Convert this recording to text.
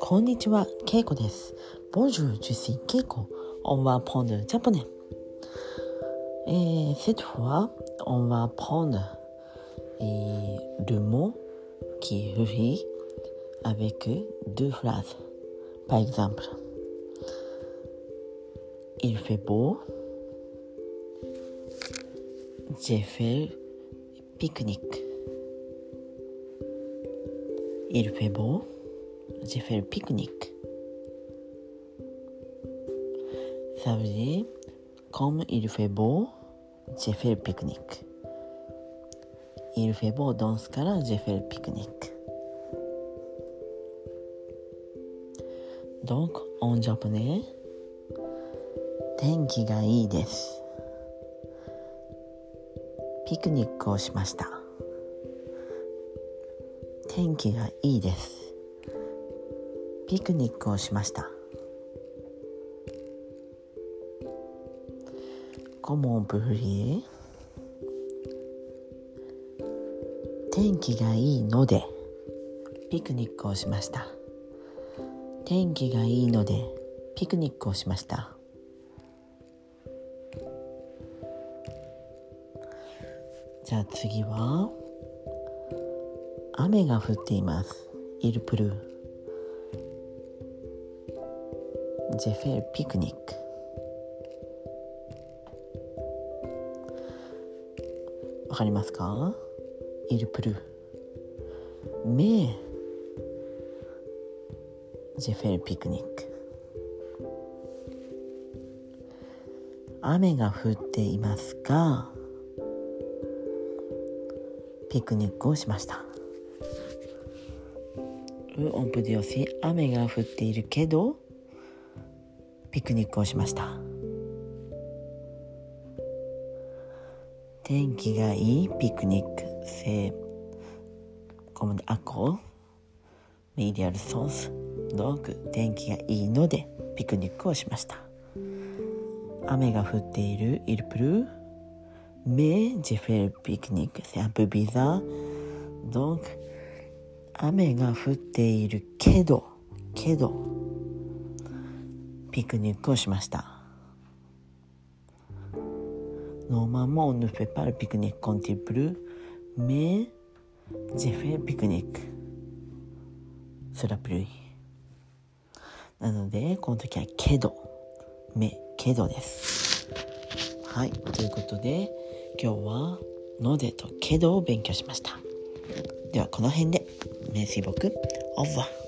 こんにちは、ケイコです。Bonjour, je suis Keiko. On va prendre japonais. Et cette fois, on va prendre et, le mot qui est avec deux phrases. Par exemple, il fait beau. J'ai fait pique-nique. Il fait beau. J'ai fait le pique-nique. Ça veut dire, comme il fait beau, j'ai fait le pique-nique. Il fait beau dans ce cas-là, j'ai fait le pique-nique. Donc, en japonais, 天気がいいです ピクニックをしました。天気がいいです。ピクニックをしました。Comment brûler 天気がいいのでピクニックをしました。天気がいいのでピクニックをしました。じゃあ次は雨が降っています。イルプルジェフェルピクニック。わかりますか？イルプルメジェフェルピクニック。雨が降っていますがピクニックをしました。オンプディオシ雨が降っているけどピクニックをしました。天気がいいピクニック。セコムデアコメディアルソースドッグ。天気がいいのでピクニックをしました。雨が降っているイルプル。ー Mais j'ai fait le pique-nique. C'est un peu bizarre. Donc, 雨が降っているけど、けど、ピクニックをしました。Normalement, on ne fait pas le pique-nique quand il pleut, mais j'ai fait le pique-nique sur la pluie. なので、この時はけど、め、けどです。はい、ということで、今日はのでとけどを勉強しました。ではこの辺で、名水木、オーバー。